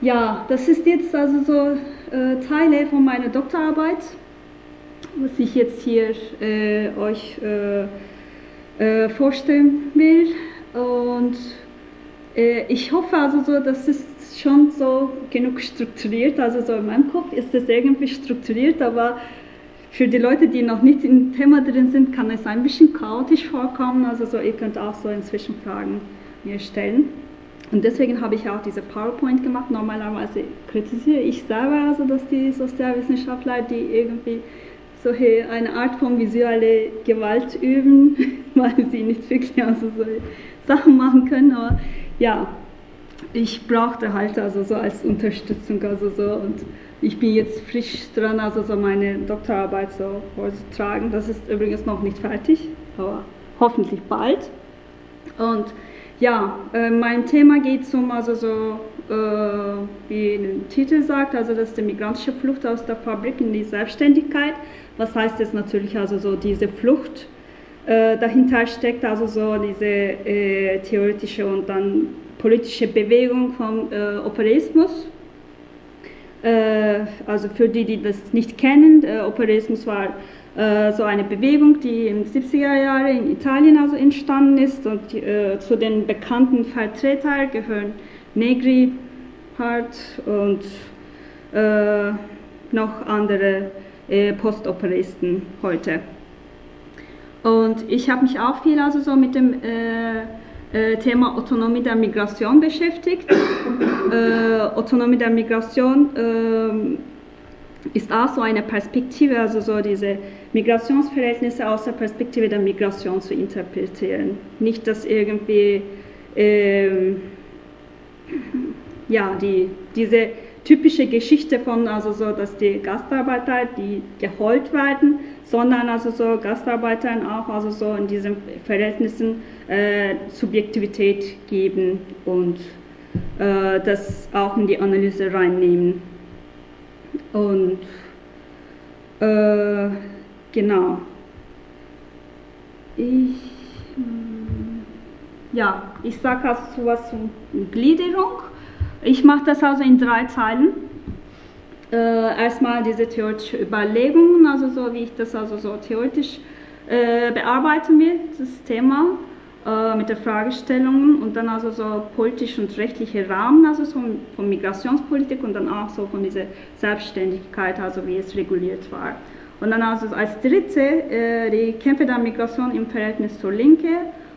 ja, das ist jetzt also so äh, Teile von meiner Doktorarbeit, was ich jetzt hier äh, euch äh, äh vorstellen will. Und äh, ich hoffe also so, dass es schon so genug strukturiert, also so in meinem Kopf ist es irgendwie strukturiert, aber für die Leute, die noch nicht im Thema drin sind, kann es ein bisschen chaotisch vorkommen, also so, ihr könnt auch so inzwischen Fragen mir stellen. Und deswegen habe ich auch diese PowerPoint gemacht. Normalerweise kritisiere ich selber, also dass die Sozialwissenschaftler, die irgendwie so eine Art von visuelle Gewalt üben, weil sie nicht wirklich also so Sachen machen können. Aber ja, ich brauchte halt also so als Unterstützung also so und ich bin jetzt frisch dran, also so meine Doktorarbeit so vorzutragen. Das ist übrigens noch nicht fertig, aber hoffentlich bald. Und ja, äh, mein Thema geht um, also so, äh, wie der Titel sagt, also das ist die migrantische Flucht aus der Fabrik in die Selbstständigkeit. Was heißt das natürlich, also so diese Flucht äh, dahinter steckt, also so diese äh, theoretische und dann politische Bewegung vom äh, Operaismus. Äh, also für die, die das nicht kennen, Operaismus war äh, so eine Bewegung, die in den 70er Jahren in Italien also entstanden ist und äh, zu den bekannten Vertretern gehören Negri, Hart und äh, noch andere äh, Postoperisten heute. Und ich habe mich auch viel also so mit dem äh, äh, Thema Autonomie der Migration beschäftigt. Autonomie der Migration ähm, ist auch so eine Perspektive, also so diese Migrationsverhältnisse aus der Perspektive der Migration zu interpretieren. Nicht, dass irgendwie ähm, ja, die, diese typische Geschichte von, also so, dass die Gastarbeiter, die geholt werden, sondern also so Gastarbeitern auch also so in diesen Verhältnissen äh, Subjektivität geben und äh, das auch in die Analyse reinnehmen. Und äh, genau. Ich, hm, ja, ich sage also sowas zum Gliederung. Ich mache das also in drei Teilen. Äh, erstmal diese theoretische Überlegungen, also so wie ich das also so theoretisch äh, bearbeiten will, das Thema äh, mit der Fragestellungen und dann also so politisch und rechtliche Rahmen, also so von Migrationspolitik und dann auch so von dieser Selbstständigkeit, also wie es reguliert war. Und dann also als dritte äh, die Kämpfe der Migration im Verhältnis zur Linke.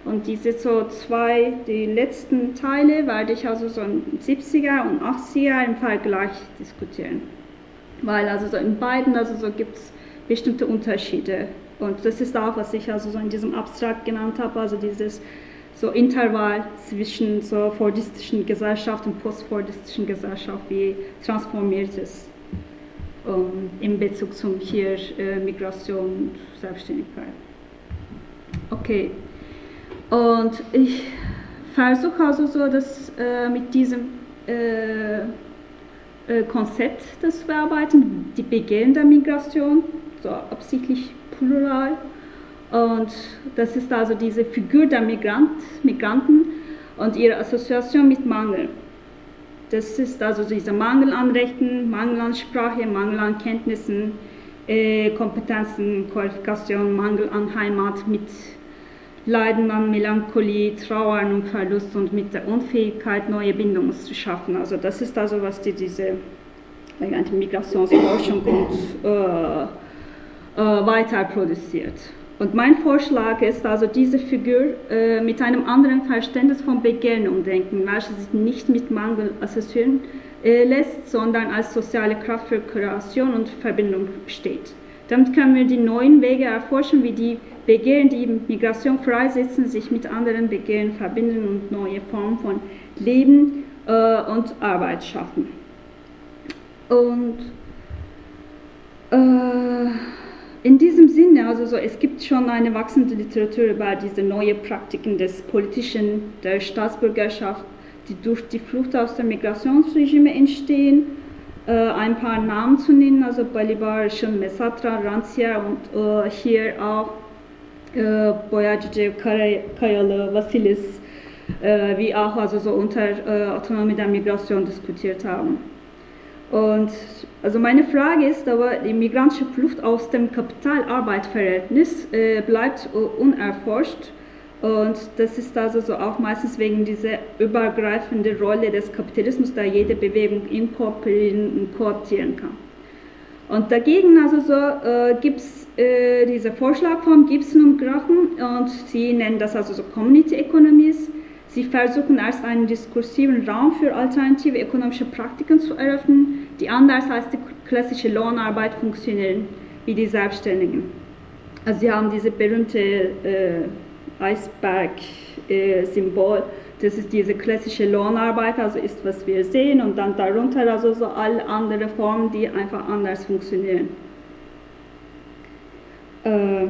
Und diese so zwei, die letzten Teile werde ich also so in 70er und 80er im Vergleich diskutieren. Weil also so in beiden also so gibt es bestimmte Unterschiede. Und das ist auch, was ich also so in diesem Abstrakt genannt habe, also dieses so Intervall zwischen so fordistischen Gesellschaft und postfordistischen Gesellschaft, wie transformiert es um, in Bezug zum hier äh, Migration und Selbstständigkeit. Okay, und ich versuche also so, dass äh, mit diesem äh, äh Konzept das zu bearbeiten, die Beginn der Migration, so absichtlich plural. Und das ist also diese Figur der Migrant, Migranten und ihre Assoziation mit Mangel. Das ist also dieser Mangel an Rechten, Mangel an Sprache, Mangel an Kenntnissen, äh, Kompetenzen, Qualifikationen, Mangel an Heimat mit Leiden an Melancholie, Trauern und Verlust und mit der Unfähigkeit, neue Bindungen zu schaffen. Also das ist also, was die, diese Migrationsforschung und, äh, äh, weiter produziert. Und mein Vorschlag ist also, diese Figur äh, mit einem anderen Verständnis von Begehren umdenken, welches sich nicht mit Mangel assoziieren äh, lässt, sondern als soziale Kraft für Kreation und Verbindung steht. Damit können wir die neuen Wege erforschen, wie die Begehren, die Migration freisetzen, sich mit anderen Begehren verbinden und neue Formen von Leben äh, und Arbeit schaffen. Und äh, in diesem Sinne, also so, es gibt schon eine wachsende Literatur über diese neuen Praktiken des Politischen, der Staatsbürgerschaft, die durch die Flucht aus dem Migrationsregime entstehen. Äh, ein paar Namen zu nennen, also Balibar, schon Mesatra, Rancia und äh, hier auch äh, Boyacic, Kayalı, Vasilis, äh, wie auch also so unter äh, Autonomie der Migration diskutiert haben. Und also meine Frage ist aber, die migrantische Flucht aus dem Kapital-Arbeit-Verhältnis äh, bleibt unerforscht und das ist also so auch meistens wegen dieser übergreifenden Rolle des Kapitalismus, da jede Bewegung inkorporieren und kooptieren kann. Und dagegen also so äh, gibt es äh, diese Vorschlag von Gibson und Grachen und sie nennen das also so Community Economies. Sie versuchen erst einen diskursiven Raum für alternative ökonomische Praktiken zu eröffnen, die anders als die klassische Lohnarbeit funktionieren, wie die Selbstständigen. Also sie haben diese berühmte äh, Eisberg-Symbol. das ist diese klassische Lohnarbeit, also ist, was wir sehen, und dann darunter also so alle andere Formen, die einfach anders funktionieren. Äh,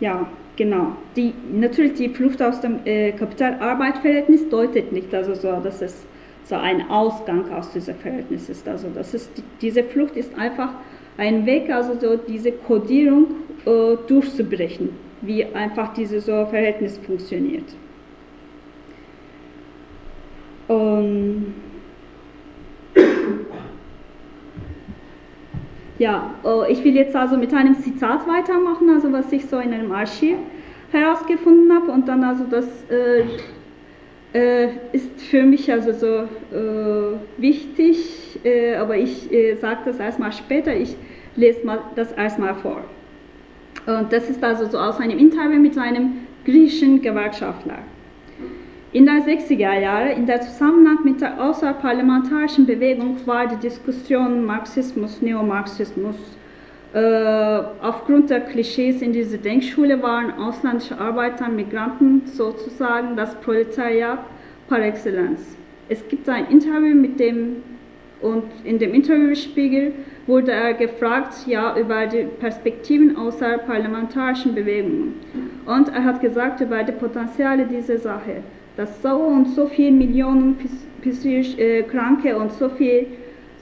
ja, genau. Die, natürlich die Flucht aus dem äh, Kapital-Arbeit-Verhältnis deutet nicht also so, dass es so ein Ausgang aus diesem Verhältnis ist. Also das ist, diese Flucht ist einfach ein Weg, also so diese Kodierung äh, durchzubrechen wie einfach dieses so Verhältnis funktioniert. Um, ja, oh, ich will jetzt also mit einem Zitat weitermachen, also was ich so in einem Archiv herausgefunden habe und dann also das äh, äh, ist für mich also so äh, wichtig, äh, aber ich äh, sage das erstmal später, ich lese mal das erstmal vor. Und das ist also so aus einem Interview mit einem griechischen Gewerkschaftler. In den 60er Jahren, in der Zusammenhang mit der außerparlamentarischen Bewegung, war die Diskussion Marxismus, Neomarxismus. Äh, aufgrund der Klischees in dieser Denkschule waren ausländische Arbeiter, Migranten sozusagen das Proletariat par excellence. Es gibt ein Interview mit dem und in dem Interviewspiegel wurde er gefragt ja, über die Perspektiven außerparlamentarischen Bewegungen. Und er hat gesagt über die Potenziale dieser Sache, dass so und so viele Millionen psychisch äh, Kranke und so viel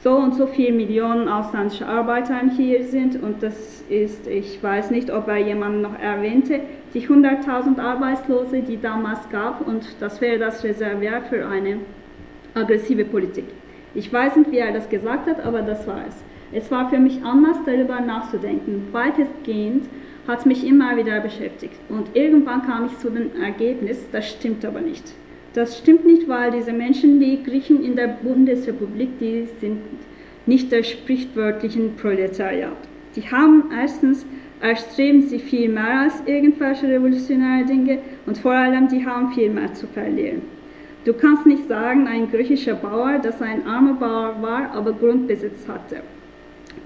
so und so viele Millionen ausländische Arbeiter hier sind und das ist, ich weiß nicht, ob er jemanden noch erwähnte, die 100.000 Arbeitslose, die damals gab und das wäre das Reservoir für eine aggressive Politik. Ich weiß nicht, wie er das gesagt hat, aber das war es. Es war für mich Anlass, darüber nachzudenken. Weitestgehend hat mich immer wieder beschäftigt. Und irgendwann kam ich zu dem Ergebnis, das stimmt aber nicht. Das stimmt nicht, weil diese Menschen, die Griechen in der Bundesrepublik, die sind nicht der sprichwörtlichen Proletariat. Die haben erstens erstreben sie viel mehr als irgendwelche revolutionäre Dinge und vor allem die haben viel mehr zu verlieren. Du kannst nicht sagen, ein griechischer Bauer, dass ein armer Bauer war, aber Grundbesitz hatte.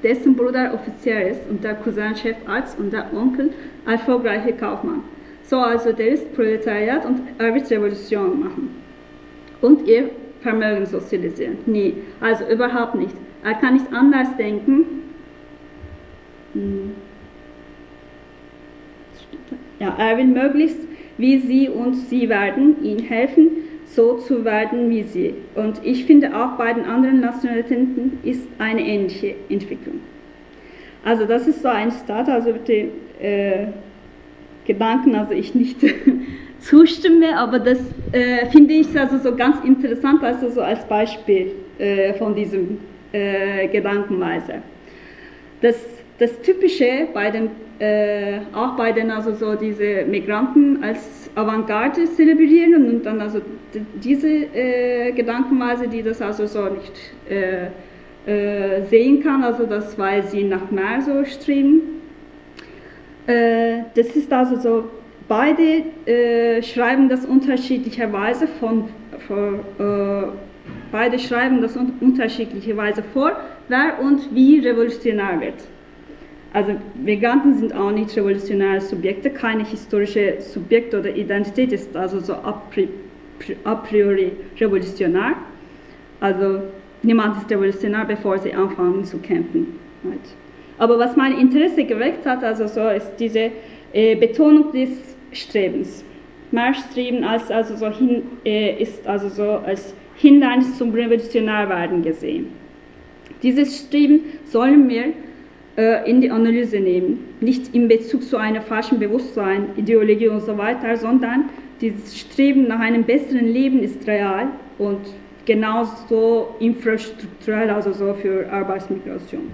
Dessen Bruder Offizier ist und der Cousin Chefarzt und der Onkel erfolgreicher Kaufmann. So also der ist Proletariat und er wird Revolution machen. Und ihr Vermögen sozialisieren. Nie. Also überhaupt nicht. Er kann nicht anders denken. Hm. Ja, er will möglichst, wie sie und sie werden, ihm helfen, so zu werden wie sie. Und ich finde auch bei den anderen Nationalitäten ist eine ähnliche Entwicklung. Also das ist so ein Start, also bitte äh, Gedanken, also ich nicht zustimme, aber das äh, finde ich also so ganz interessant, also so als Beispiel äh, von diesem äh, Gedankenweise. Das, das Typische bei den äh, auch bei den also so diese Migranten als Avantgarde zelebrieren und dann also diese äh, Gedankenweise, die das also so nicht äh, äh sehen kann, also das, weil sie nach mehr so streben. Äh, das ist also so, beide äh, schreiben das unterschiedlicherweise von, von beide schreiben das unterschiedlicherweise vor, wer und wie revolutionär wird. Also Migranten sind auch nicht revolutionäre Subjekte, keine historische Subjekt oder Identität ist also so a priori revolutionär. Also niemand ist revolutionär, bevor sie anfangen zu kämpfen. Aber was mein Interesse geweckt hat, also so ist diese äh, Betonung des Strebens. Mehr Streben als also so hin, äh, ist also so als Hindernis zum Revolutionärwerden gesehen. Dieses Streben sollen wir äh, in die Analyse nehmen. Nicht in Bezug zu einem falschen Bewusstsein, Ideologie und so weiter, sondern dieses Streben nach einem besseren Leben ist real und genauso infrastrukturell, also so für Arbeitsmigration.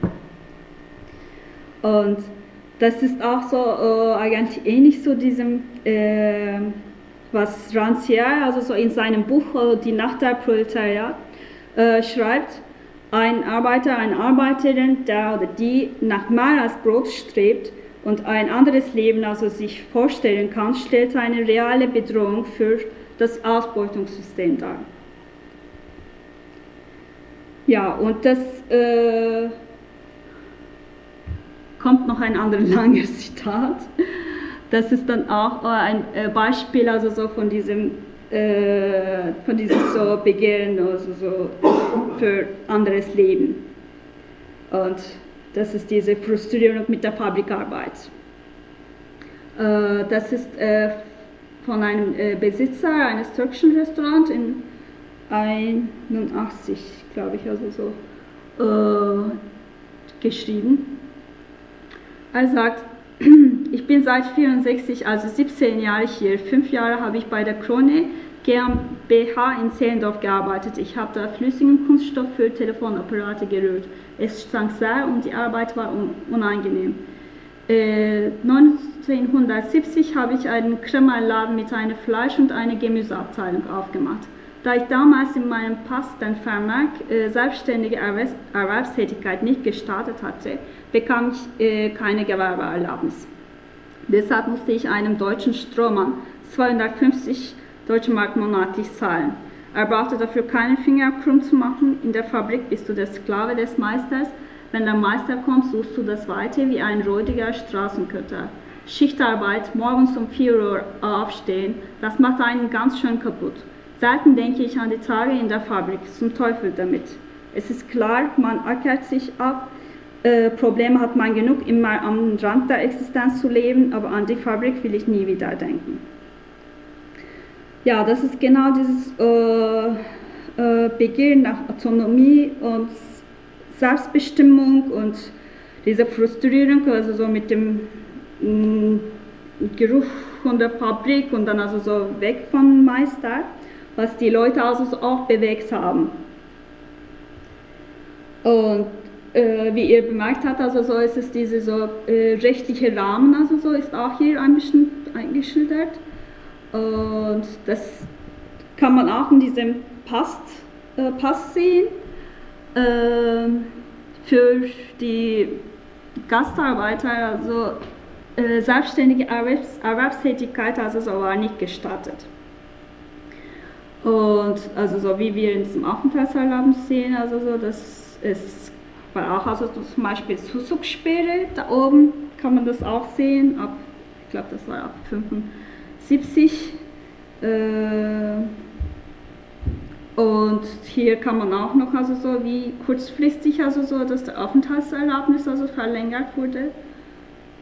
Und das ist auch so äh, eigentlich ähnlich so diesem, äh, was Rancière, also so in seinem Buch äh, Die Nacht der Proletariat, äh, schreibt, ein Arbeiter, eine Arbeiterin, der oder die nach mehr als Brot strebt und ein anderes Leben also sich vorstellen kann, stellt eine reale Bedrohung für das Ausbeutungssystem dar. Ja, und das äh, kommt noch ein anderes langes Zitat. Das ist dann auch ein äh, Beispiel also so von diesem äh, von diesem so Begehren also so für anderes Leben. Und das ist diese Frustrierung mit der Fabrikarbeit. Äh, das ist äh, von einem äh, Besitzer eines türkischen Restaurants in 81, glaube ich, also so äh, geschrieben. Er sagt, ich bin seit 64, also 17 Jahre hier. Fünf Jahre habe ich bei der Krone GmbH in Zehlendorf gearbeitet. Ich habe da flüssigen Kunststoff für Telefonapparate gerührt. Es stank sehr und die Arbeit war unangenehm. Äh, 1970 habe ich einen Krämerladen mit einer Fleisch- und einer Gemüseabteilung aufgemacht. Da ich damals in meinem Pass den Vermerk äh, selbstständige Erwerbs Erwerbstätigkeit nicht gestartet hatte, bekam ich äh, keine Gewerbeerlaubnis. Deshalb musste ich einem deutschen Strohmann 250 deutsche Mark monatlich zahlen. Er brauchte dafür keinen Finger krumm zu machen. In der Fabrik bist du der Sklave des Meisters. Wenn der Meister kommt, suchst du das Weite wie ein räudiger Straßenköter. Schichtarbeit, morgens um 4 Uhr aufstehen, das macht einen ganz schön kaputt. Selten denke ich an die Tage in der Fabrik, zum Teufel damit. Es ist klar, man ackert sich ab, äh, Probleme hat man genug, immer am Rand der Existenz zu leben, aber an die Fabrik will ich nie wieder denken. Ja, das ist genau dieses äh, äh, Begehren nach Autonomie und Selbstbestimmung und diese Frustrierung, also so mit dem mh, mm, Geruch von der Fabrik und dann also so weg vom Meister, was die Leute also so auch bewegt haben. Und äh, wie ihr bemerkt habt, also so ist es diese so äh, rechtliche Rahmen, also so ist auch hier ein bisschen eingeschildert. Und das kann man auch in diesem Pass, äh, Pass sehen. Äh, für die Gastarbeiter, also äh, selbstständige Erwerbs Erwerbstätigkeit, also so war nicht gestattet. Und also so wie wir in diesem Aufenthaltserlaubnis sehen, also so, das ist war auch also zum Beispiel Zuzugssperre, da oben kann man das auch sehen, ab, ich glaube das war ab 75. Äh, und hier kann man auch noch also so wie kurzfristig also so, dass der Aufenthaltserlaubnis also verlängert wurde.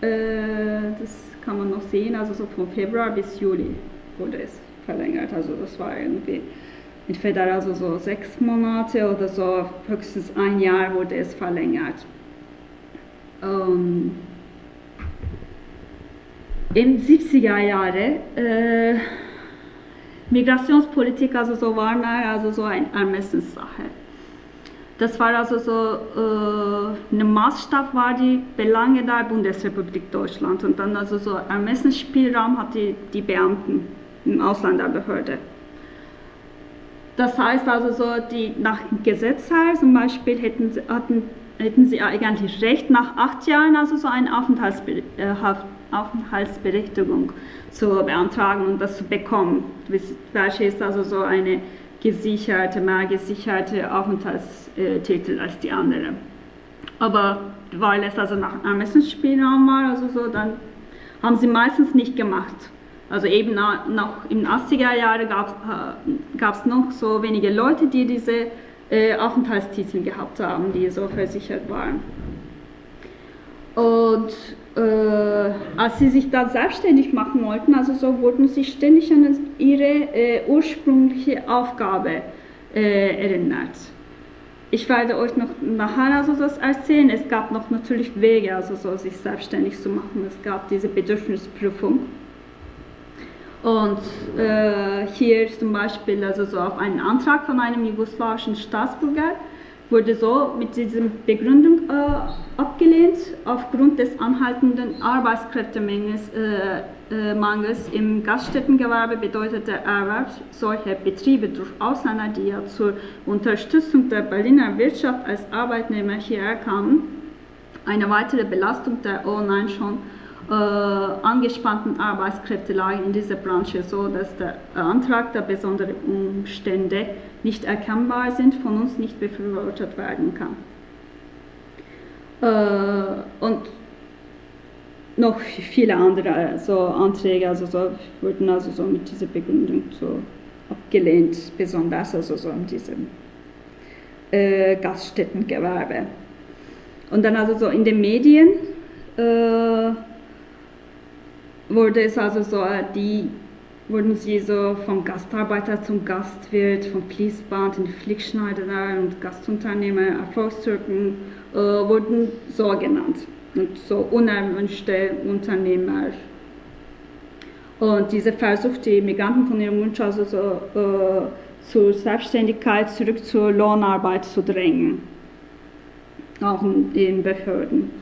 Äh, das kann man noch sehen, also so von Februar bis Juli wurde es verlängert. Also das war irgendwie entweder also so sechs Monate oder so höchstens ein Jahr wurde es verlängert. Ähm, Im 70er Jahre äh, Migrationspolitik also so war also so eine Ermessenssache. Das war also so äh, ein Maßstab war die Belange der Bundesrepublik Deutschland und dann also so Ermessensspielraum hat die, die Beamten im Ausländerbehörde. Das heißt also so, die nach Gesetz her zum Beispiel hätten, hatten, hätten sie eigentlich Recht nach acht Jahren also so eine äh, Aufenthaltsberechtigung zu beantragen und das zu bekommen. Welche ist also so eine gesicherte, mehr gesicherte Aufenthaltstitel als die andere. Aber weil es also nach Ermessensspielraum war, also so, dann haben sie meistens nicht gemacht. Also eben noch in den 80er Jahren gab es noch so wenige Leute, die diese äh, Aufenthaltstitel gehabt haben, die so versichert waren. Und äh, als sie sich da selbstständig machen wollten, also so wurden sie ständig an ihre äh, ursprüngliche Aufgabe äh, erinnert. Ich werde euch noch nachher also das erzählen. Es gab noch natürlich Wege, also so sich selbstständig zu machen. Es gab diese Bedürfnisprüfung. Und äh, hier zum Beispiel also so auf einen Antrag von einem jugoslawischen Staatsbürger wurde so mit dieser Begründung äh, abgelehnt, aufgrund des anhaltenden Arbeitskräftemangels äh, äh, im Gaststättengewerbe bedeutet der Erwerb solcher Betriebe durch Ausländer, die ja zur Unterstützung der Berliner Wirtschaft als Arbeitnehmer hierher kamen, eine weitere Belastung der ohnehin schon angespannten Arbeitskräftelage in dieser Branche, so dass der Antrag der besonderen Umstände nicht erkennbar sind, von uns nicht befürwortet werden kann. Äh, und noch viele andere so Anträge also so, wurden also so mit dieser Begründung so abgelehnt, besonders also so in diesem äh, Gaststättengewerbe. Und dann also so in den Medien äh, wurde es also so, die wurden sie so vom Gastarbeiter zum Gastwirt, vom Fließband in die Flickschneiderei und Gastunternehmer, Erfolgstürken äh, wurden so genannt. Und so unerwünschte Unternehmer. Und diese Versuch, die Migranten von ihrem Wunsch also so, äh, zur Selbstständigkeit zurück zur Lohnarbeit zu drängen. Auch in den Behörden.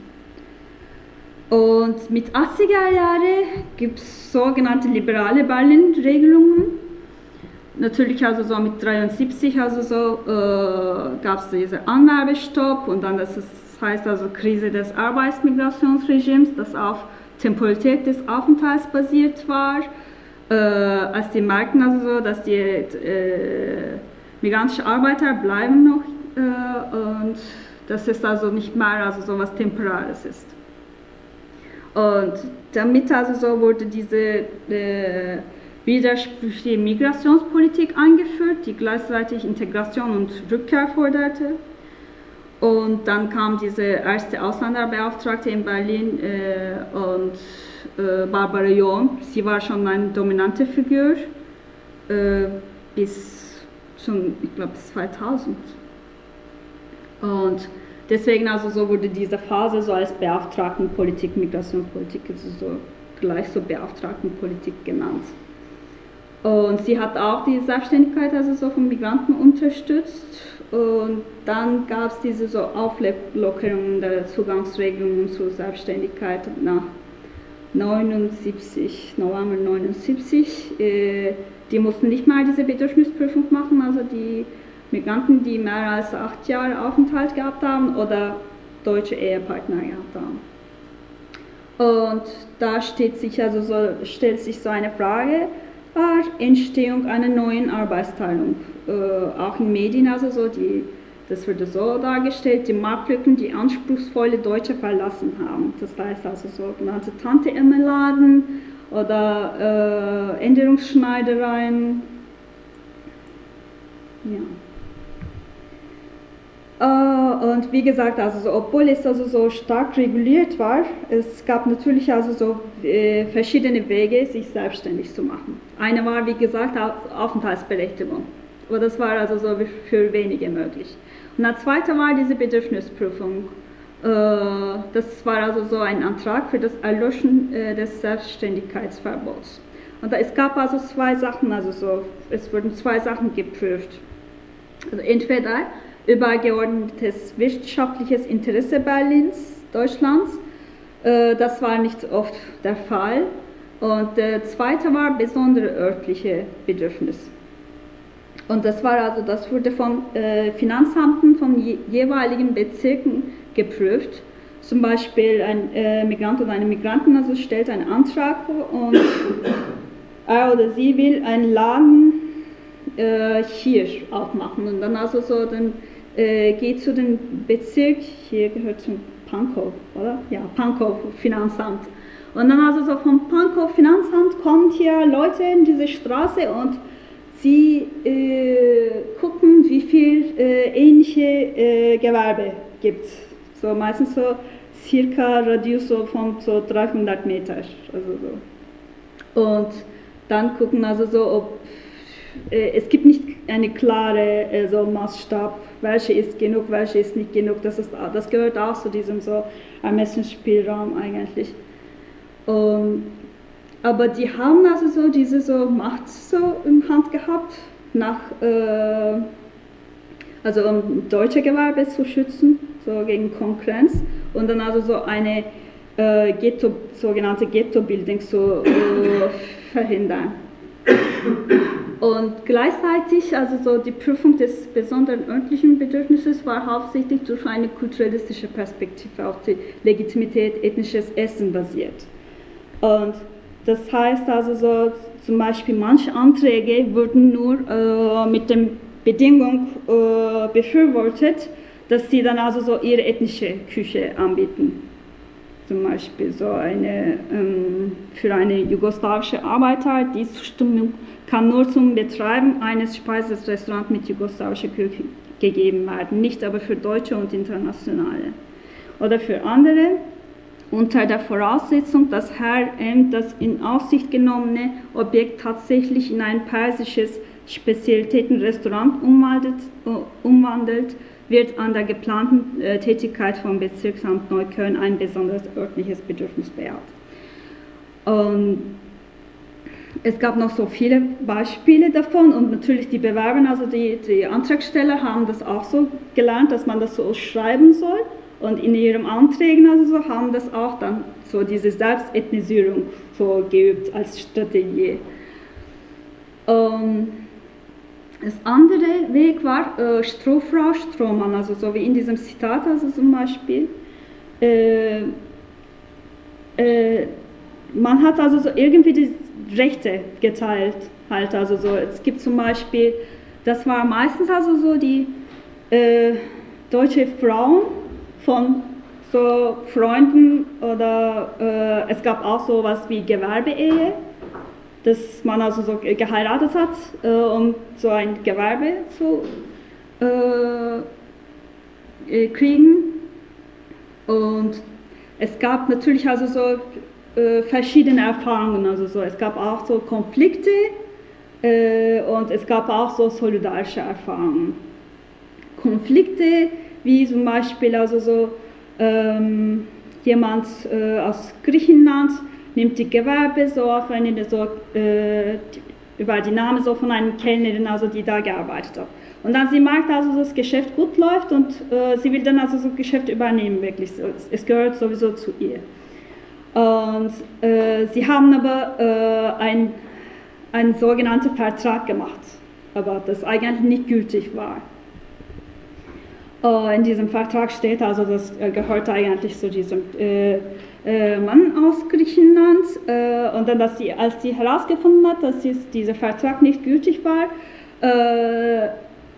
Und mit 80er Jahren gibt es sogenannte liberale Berlin-Regelungen. Natürlich also so mit 73 also so äh, gab es diesen Anwerbestopp und dann das, ist, heißt also Krise des Arbeitsmigrationsregimes, das auf Temporalität des Aufenthalts basiert war. Äh, als die merkten also so, dass die äh, migrantischen Arbeiter bleiben noch äh, und das ist also nicht mehr also so was Temporares ist. Und damit also so wurde diese äh, widersprüchliche Migrationspolitik eingeführt, die gleichzeitig Integration und Rückkehr forderte. Und dann kam diese erste Ausländerbeauftragte in Berlin äh, und äh, Barbara John. Sie war schon eine dominante Figur äh, bis schon, ich glaube, 2000. Und Deswegen also so wurde diese Phase so als Beauftragtenpolitik, Migrationspolitik, also so gleich so Beauftragtenpolitik genannt. Und sie hat auch die Selbstständigkeit also so von Migranten unterstützt. Und dann gab es diese so Auflockerungen der Zugangsregelungen zur Selbstständigkeit nach 79, November 79. Äh, die mussten nicht mal diese Bedürfnisprüfung machen, also die Migranten, die mehr als acht Jahre Aufenthalt gehabt haben oder deutsche Ehepartner gehabt haben. Und da sich also so, stellt sich so eine Frage, war Entstehung einer neuen Arbeitsteilung. Äh, auch in Medien also so, die, das wurde so dargestellt, die Marktlücken, die anspruchsvolle Deutsche verlassen haben. Das heißt also sogenannte Tante-Emma-Laden oder äh, Änderungsschneidereien. Ja. Äh, und wie gesagt, also so, obwohl es also so stark reguliert war, es gab natürlich also so äh, verschiedene Wege, sich selbstständig zu machen. Eine war, wie gesagt, Aufenthaltsberechtigung. Aber das war also so für wenige möglich. Und der zweite war diese Bedürfnisprüfung. Äh, das war also so ein Antrag für das Erlöschen des Selbstständigkeitsverbots. Und es gab also zwei Sachen, also so, es wurden zwei Sachen geprüft. Also entweder übergeordnetes wirtschaftliches Interesse Berlins, Deutschlands. Äh, das war nicht oft der Fall. Und der zweite war besondere örtliche Bedürfnis. Und das war also, das wurde vom äh, Finanzamten von jeweiligen Bezirken geprüft. Zum Beispiel ein äh, Migrant oder eine Migrantin also stellt einen Antrag und er oder sie will einen Laden hier aufmachen und dann also so den äh, geht zu dem Bezirk, hier gehört zum Pankow, oder? Ja, Pankow Finanzamt. Und dann also so vom Pankow Finanzamt kommen hier Leute in diese Straße und sie äh, gucken, wie viel äh, ähnliche äh, Gewerbe gibt. So meistens so circa Radius so von so 300 Meter. Also so. Und dann gucken also so, ob es gibt nicht eine klare äh, so Maßstab, welche ist genug, welche ist nicht genug. Das, ist, das gehört auch zu diesem so Ermessensspielraum eigentlich. Und aber die haben also so diese so Macht so in Hand gehabt, nach, äh, also um deutsche Gewerbe zu schützen, so gegen Konkurrenz und dann also so eine äh, Ghetto, sogenannte Ghetto-Building zu äh, verhindern. Und gleichzeitig, also so die Prüfung des besonderen örtlichen Bedürfnisses war hauptsächlich durch eine kulturalistische Perspektive auf die Legitimität ethnisches Essen basiert. Und das heißt also so, zum Beispiel manche Anträge wurden nur äh, mit der Bedingung äh, befürwortet, dass sie dann also so ihre ethnische Küche anbieten. Zum Beispiel so eine, ähm, für eine jugoslawische Arbeiter, die Zustimmung kann nur zum Betreiben eines Speiserestaurants mit jugoslawischer Küche gegeben werden, nicht aber für Deutsche und Internationale. Oder für andere, unter der Voraussetzung, dass Herr M. das in Aussicht genommene Objekt tatsächlich in ein persisches Spezialitätenrestaurant umwandelt, äh, umwandelt wird an der geplanten äh, Tätigkeit vom Bezirksamt Neukölln ein besonderes örtliches Bedürfnis bejaht. Und es gab noch so viele Beispiele davon und natürlich die Bewerber, also die, die Antragsteller haben das auch so gelernt, dass man das so schreiben soll und in ihren Anträgen also so haben das auch dann so diese Selbstethnisierung so geübt als Strategie. Ähm, das andere Weg war äh, Strohfrau Strohmann, also so wie in diesem Zitat, also zum Beispiel. Äh, äh, man hat also so irgendwie die Rechte geteilt, halt, also so. Es gibt zum Beispiel, das war meistens also so die äh, deutsche Frauen von so Freunden oder äh, es gab auch so was wie Gewerbeehe dass man also so geheiratet hat, äh, um so ein Gewerbe zu äh, äh, kriegen. Und es gab natürlich also so äh, verschiedene Erfahrungen, also so, es gab auch so Konflikte äh, und es gab auch so solidarische Erfahrungen. Konflikte, wie zum Beispiel also so ähm, jemand äh, aus Griechenland, nimmt die Gewerbe so auf, eine, so, äh, über die Name so von einer Kellnerin, also die da gearbeitet hat. Und dann sie merkt also, dass das Geschäft gut läuft und äh, sie will dann also so Geschäft übernehmen, wirklich. Es gehört sowieso zu ihr. Und äh, sie haben aber äh, ein, einen sogenannten Vertrag gemacht, aber das eigentlich nicht gültig war. Uh, in diesem Vertrag steht also, das äh, gehört eigentlich zu diesem äh, äh, Mann aus Griechenland äh, und dann, dass sie, als sie herausgefunden hat, dass dieser Vertrag nicht gültig war, äh,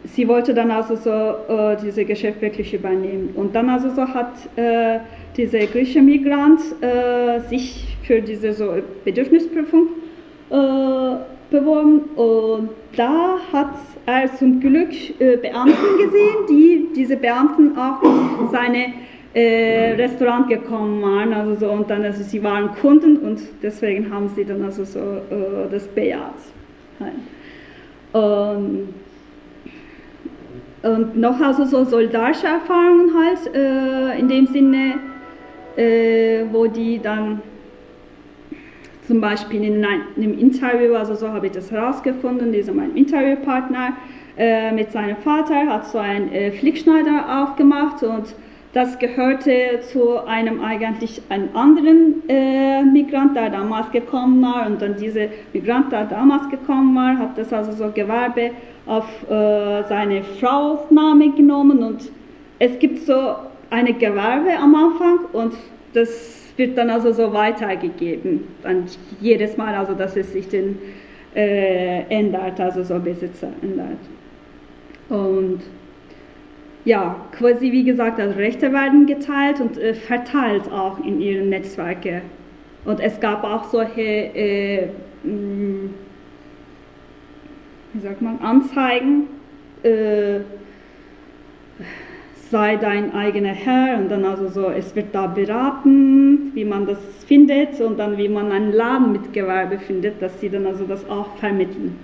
sie wollte dann also so äh, dieses Geschäft wirklich übernehmen. Und dann also so hat äh, dieser griechische Migrant äh, sich für diese so Bedürfnisprüfung beworben und da hat er zum Glück Beamten gesehen, die diese Beamten auch seine äh, Restaurant gekommen waren, also so, und dann, also sie waren Kunden und deswegen haben sie dann also so äh, das bejaht. Und, und noch also so solidarische Erfahrungen halt, äh, in dem Sinne, äh, wo die dann zum Beispiel in einem Interview, also so habe ich das herausgefunden, dieser mein Interviewpartner äh, mit seinem Vater hat so einen Flickschneider aufgemacht und das gehörte zu einem eigentlich einem anderen äh, Migrant, der damals gekommen war. Und dann dieser Migrant, der damals gekommen war, hat das also so Gewerbe auf äh, seine Frau's Name genommen. Und es gibt so eine Gewerbe am Anfang und das wird dann also so weitergegeben. Dann jedes Mal, also dass es sich dann äh, ändert, also so Besitzer ändert. Und ja, quasi wie gesagt, also Rechte werden geteilt und äh, verteilt auch in ihren Netzwerke. Und es gab auch solche, äh, mh, mm, wie sagt man, Anzeigen, äh, sei dein eigener Herr und dann also so, es wird da beraten, wie man das findet und dann wie man einen Laden mit Gewerbe findet, dass sie dann also das auch vermitteln.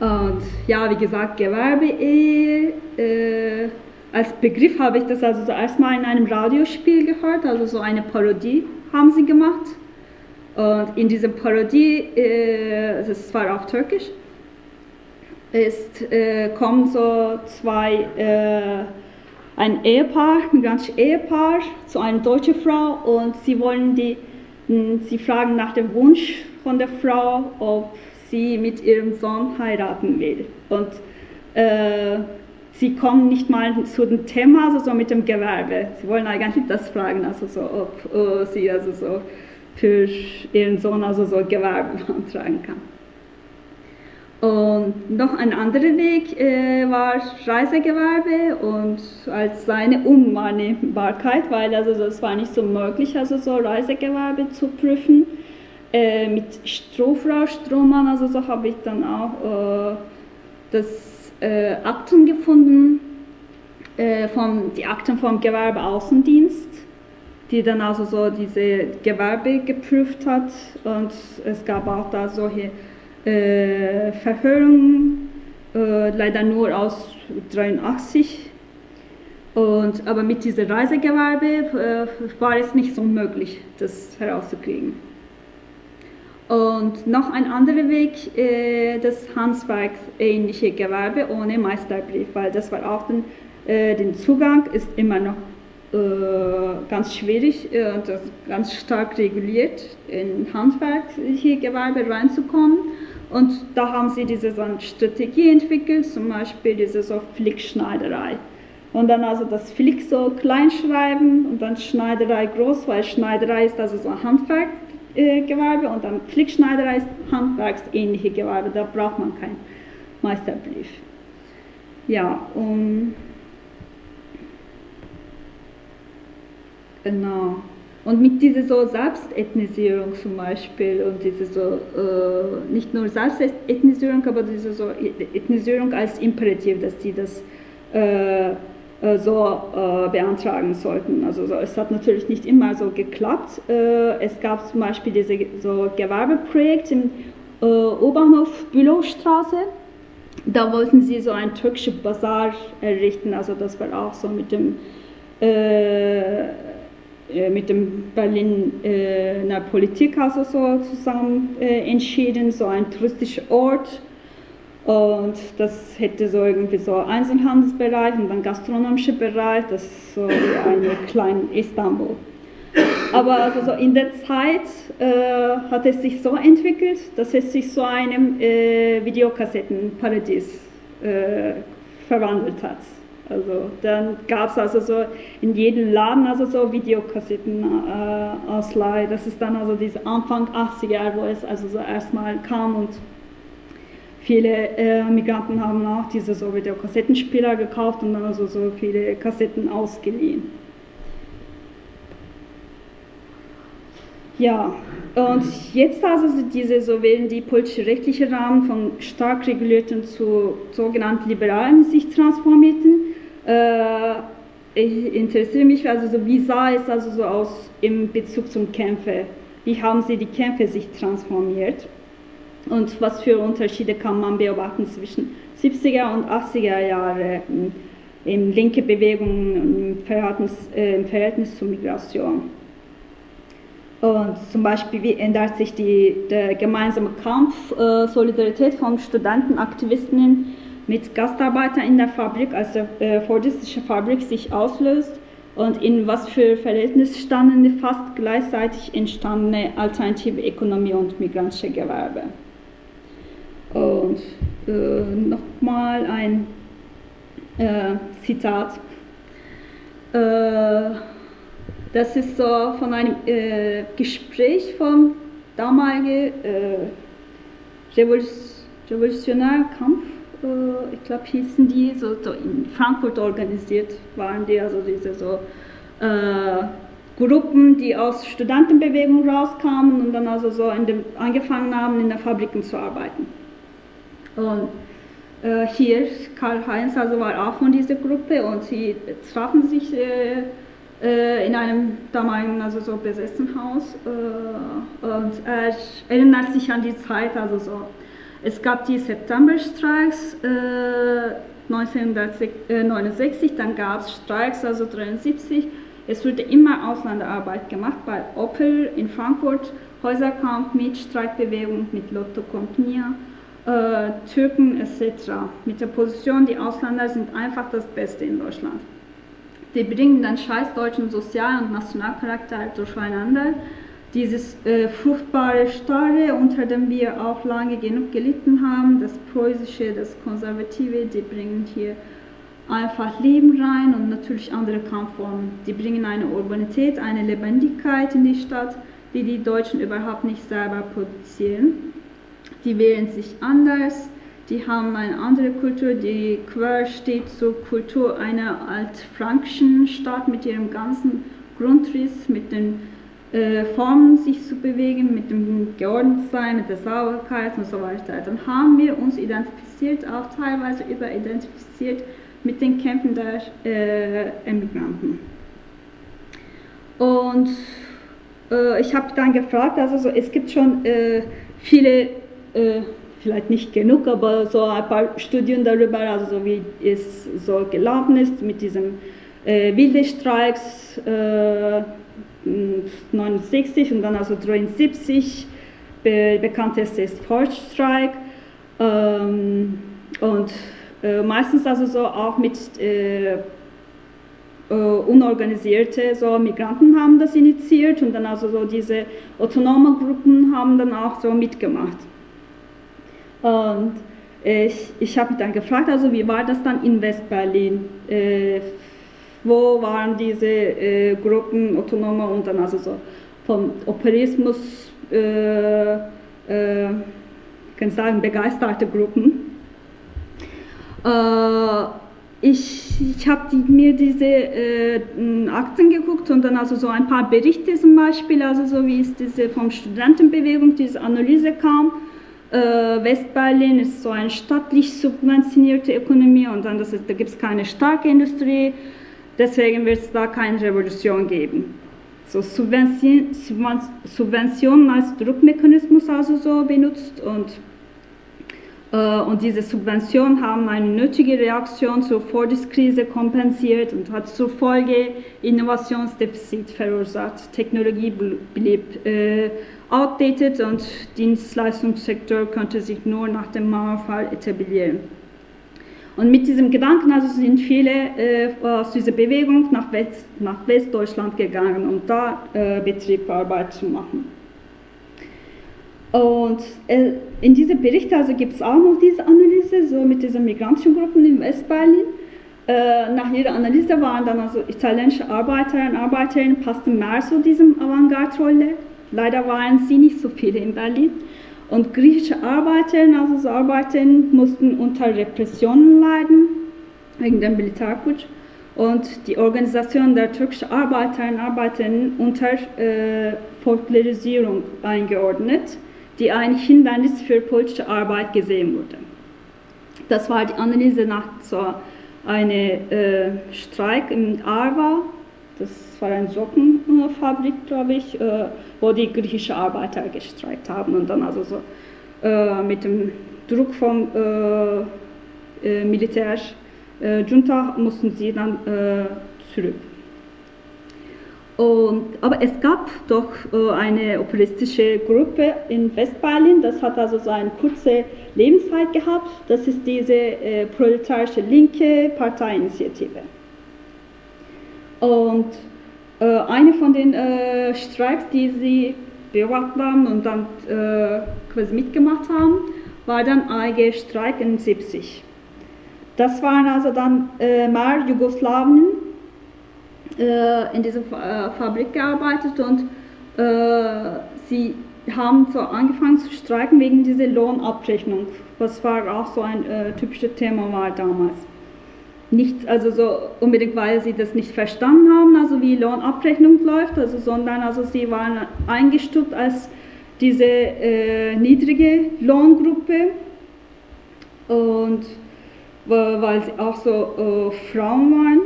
Und ja, wie gesagt, Gewerbeehe, äh, als Begriff habe ich das also so erstmal in einem Radiospiel gehört, also so eine Parodie haben sie gemacht. Und in dieser Parodie, äh, das war auf Türkisch, ist, äh, kommen so zwei, äh, ein Ehepaar, ein migrantisches Ehepaar zu einer deutschen Frau und sie wollen die, sie fragen nach dem Wunsch von der Frau, ob sie mit ihrem Sohn heiraten will. Und äh, sie kommen nicht mal zu dem Thema, also so mit dem Gewerbe. Sie wollen eigentlich das fragen, also so, ob uh, sie also so für ihren Sohn also so Gewerbe beantragen kann. Und noch ein anderer Weg äh, war Reisegewerbe und als seine Unwahrnehmbarkeit, weil also es war nicht so möglich, also so Reisegewerbe zu prüfen. Äh, mit Strohfrau Strohmann, also so habe ich dann auch äh, das äh, Akten gefunden, äh, von, die Akten vom Gewerbeaußendienst, die dann also so diese Gewerbe geprüft hat und es gab auch da solche äh, Verhörungen, äh, leider nur aus 83. Und, aber mit diesem Reisegewerbe äh, war es nicht so möglich, das herauszukriegen. Und noch ein anderer Weg, äh, das Handwerksähnliche Gewerbe ohne Meisterbrief, weil das war auch den, äh, den Zugang ist immer noch äh, ganz schwierig äh, und ganz stark reguliert, in handwerkliche Gewerbe reinzukommen. Und da haben sie diese so Strategie entwickelt, zum Beispiel diese so Flickschneiderei. Und dann also das Flick so klein schreiben und dann Schneiderei groß, weil Schneiderei ist also so Handwerkgewerbe und dann Flickschneiderei ist handwerksähnliche Gewerbe, da braucht man keinen Meisterbrief. Ja, und genau. Und mit dieser so Selbstethnisierung zum Beispiel und diese so, äh, nicht nur Selbstethnisierung, aber diese so Ethnisierung als Imperativ, dass die das äh, äh so äh, beantragen sollten. Also so, es hat natürlich nicht immer so geklappt. Äh, es gab zum Beispiel dieses so Gewerbeprojekt im äh, Oberhof Bülowstraße. Da wollten sie so ein türkisches Bazar errichten, also das war auch so mit dem äh, mit dem Berliner äh, Politik also so zusammen äh, entschieden, so ein touristischer Ort. Und das hätte so irgendwie so Einzelhandelsbereich und dann gastronomischer Bereich, das ist so wie ein kleines Istanbul. Aber also so in der Zeit äh, hat es sich so entwickelt, dass es sich zu einem äh, Videokassettenparadies äh, verwandelt hat. Also dann gab es also so in jedem Laden also so Videokassetten äh, Ausleih. Das ist dann also diese Anfang 80er, wo es also so erstmal kam und viele äh, Migranten haben auch diese so Videokassettenspieler gekauft und dann also so viele Kassetten ausgeliehen. Ja, und jetzt also diese so werden die politisch-rechtliche Rahmen von stark regulierten zu sogenannten liberalen sich transformierten äh, ich interessiere mich also so, wie sah es also so aus im Bezug zum Kämpfe? Wie haben sie die Kämpfe sich transformiert? Und was für Unterschiede kann man beobachten zwischen 70er und 80er Jahre in linke Bewegungen im Verhältnis, äh, im Verhältnis zur Migration? Und zum Beispiel, wie ändert sich die, der gemeinsame Kampf, äh, Solidarität von Studenten, Aktivistinnen mit Gastarbeitern in der Fabrik, als die äh, fordistische Fabrik sich auslöst und in was für Verhältnis standen die fast gleichzeitig entstandene alternative Ökonomie und migrantische Gewerbe. Und äh, nochmal ein äh, Zitat. Äh, das ist so von einem äh, Gespräch vom damaligen äh, Revolutionären Kampf äh, ich glaube, hießen die, so, so, in Frankfurt organisiert waren die, also diese so Gruppen, die aus Studentenbewegung rauskamen und dann also so dem, angefangen haben, in den Fabriken zu arbeiten. Und äh, hier, Karl-Heinz also war auch von dieser Gruppe und sie trafen sich äh, äh in einem damaligen also so besetzten Haus äh, und er erinnert sich an die Zeit, also so. Es gab die Septemberstreiks äh, 1969, dann gab es Streiks, also 1973, Es wurde immer Ausländerarbeit gemacht, bei Opel in Frankfurt, Häuserkampf mit Streikbewegung, mit Lotto Compagnia, äh, Türken etc. Mit der Position, die Ausländer sind einfach das Beste in Deutschland. Die bringen den scheiß deutschen Sozial- und Nationalcharakter durcheinander. Dieses äh, fruchtbare Starre, unter dem wir auch lange genug gelitten haben, das Preußische, das Konservative, die bringen hier einfach Leben rein und natürlich andere Kampfformen. Die bringen eine Urbanität, eine Lebendigkeit in die Stadt, die die Deutschen überhaupt nicht selber produzieren. Die wählen sich anders, die haben eine andere Kultur, die quer steht zur Kultur einer altfrankischen Stadt mit ihrem ganzen Grundriss, mit den äh, Formen sich zu bewegen, mit dem Geordnetsein, mit der Sauberkeit und so weiter. Dann haben wir uns identifiziert, auch teilweise überidentifiziert mit den Kämpfen der äh, Emigranten. Und äh, ich habe dann gefragt, also so, es gibt schon äh, viele, äh, vielleicht nicht genug, aber so ein paar Studien darüber, also so wie es so gelaufen ist mit diesem äh, wilde Streiks 69 und dann also 73, be bekannteste ist Forststreik ähm, und äh, meistens also so auch mit äh, äh, unorganisierte so Migranten haben das initiiert und dann also so diese autonome Gruppen haben dann auch so mitgemacht. Und ich, ich habe mich dann gefragt, also wie war das dann in Westberlin? Äh, wo waren diese äh, Gruppen, autonome und dann also so vom Operismus, äh, äh, kann sagen, begeisterte Gruppen. Äh, ich, ich habe die, mir diese äh, Akten geguckt und dann also so ein paar Berichte zum Beispiel, also so wie es diese vom Studentenbewegung, diese Analyse kam. Äh, Westberlin ist so eine staatlich subventionierte Ökonomie und dann ist, da gibt es keine starke Industrie, deswegen wird es da keine Revolution geben. So Subvention, Subventionen als Druckmechanismus also so benutzt und äh, und diese Subventionen haben eine nötige Reaktion zur Vordiskrise kompensiert und hat zur Folge Innovationsdefizit verursacht. Technologie blieb äh, outdated und Dienstleistungssektor konnte sich nur nach dem Mauerfall etablieren. Und mit diesem Gedanken also sind viele äh, aus dieser Bewegung nach, West, nach Westdeutschland gegangen, um da äh, Betriebsarbeit zu machen. Und äh, in diesem Bericht also gibt es auch noch diese Analyse, so mit diesen migrantischen Gruppen in Westberlin. Äh, nach jeder Analyse waren dann also italienische Arbeiterinnen und Arbeiterinnen passten mehr zu diesem Avantgarde-Rolle. Leider waren sie nicht so viele in Berlin. Und griechische Arbeiterinnen, so Arbeiterinnen, mussten unter Repressionen leiden, wegen dem Militärputsch. Und die Organisation der türkischen Arbeiterinnen und Arbeiterinnen unter äh, Folklorisierung eingeordnet die ein Hindernis für politische Arbeit gesehen wurde. Das war die Analyse nach so einem äh, Streik in Arva, das war eine Sockenfabrik, glaube ich, äh, wo die griechischen Arbeiter gestreikt haben und dann also so äh, mit dem Druck vom äh, äh, Militär äh, Junta mussten sie dann äh, zurück. Und, aber es gab doch äh, eine operistische Gruppe in Westberlin, das hat also so eine kurze Lebenszeit gehabt. Das ist diese proletarische linke Parteiinitiative. Und eine von den äh, Streiks, die sie beobachtet haben und dann äh, quasi mitgemacht haben, war dann AEG Streik in 70. Das waren also dann äh, mehr Jugoslawien äh, in dieser äh, Fabrik gearbeitet und äh, sie haben so angefangen zu streiken wegen dieser Lohnabrechnung, was war auch so ein äh, typisches Thema war damals. Nicht also so unbedingt, weil sie das nicht verstanden haben, also wie Lohnabrechnung läuft, also, sondern also sie waren eingestuft als diese äh, niedrige Lohngruppe. Und weil sie auch so äh, Frauen waren.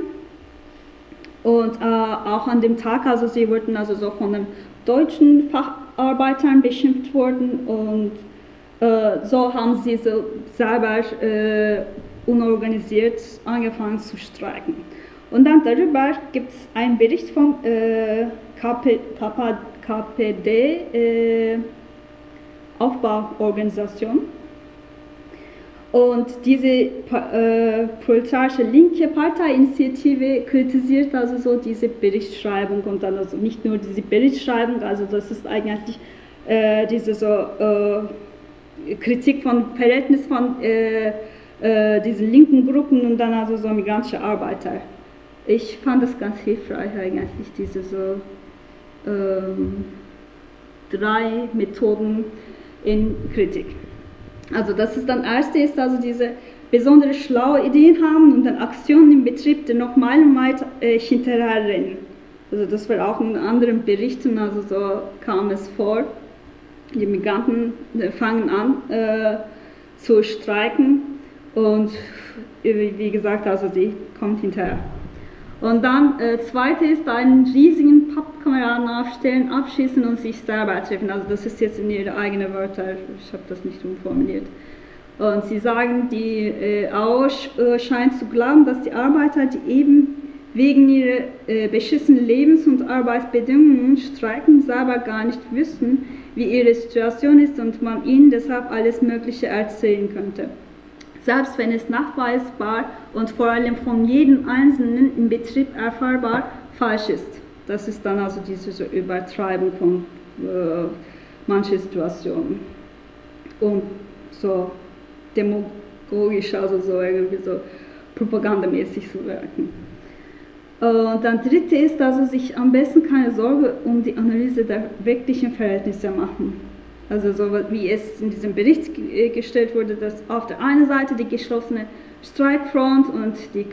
Und äh, auch an dem Tag, also sie wurden also so von den deutschen Facharbeitern beschimpft worden. Und äh, so haben sie so selber äh, unorganisiert angefangen zu streiken. Und dann darüber gibt es einen Bericht vom äh, KP, KPD äh, Aufbauorganisation. Und diese äh, proletarische linke Parteiinitiative kritisiert also so diese Berichtschreibung und dann also nicht nur diese Berichtschreibung, also das ist eigentlich äh, diese so äh, Kritik von Verhältnis von äh, diesen linken Gruppen und dann also so migrantische Arbeiter ich fand es ganz hilfreich eigentlich, diese so ähm, drei Methoden in Kritik. Also das ist dann erste ist also diese besondere schlaue Ideen haben und dann Aktionen im Betrieb, die noch meilenweit äh, hinterher rennen. Also das war auch in anderen Berichten, also so kam es vor. Die Migranten äh, fangen an äh, zu streiken und wie gesagt, also die kommt hinterher. Und dann, äh, zweite ist einen riesigen Pappkameraden aufstellen, abschießen und sich selber treffen. Also das ist jetzt in ihre eigenen Wörter, ich habe das nicht umformuliert. Und sie sagen, die äh, AO äh, scheint zu glauben, dass die Arbeiter, die eben wegen ihrer äh, beschissenen Lebens- und Arbeitsbedingungen streiken, selber gar nicht wissen, wie ihre Situation ist und man ihnen deshalb alles Mögliche erzählen könnte selbst wenn es nachweisbar und vor allem von jedem Einzelnen im Betrieb erfahrbar falsch ist. Das ist dann also diese Übertreibung von äh, manchen Situationen. Und so demagogisch, also so irgendwie so propagandamäßig zu wirken. Und dann dritte ist also sich am besten keine Sorge um die Analyse der wirklichen Verhältnisse machen. Also so wie es in diesem Bericht äh, gestellt wurde, dass auf der einen Seite die geschlossene Streikfront und die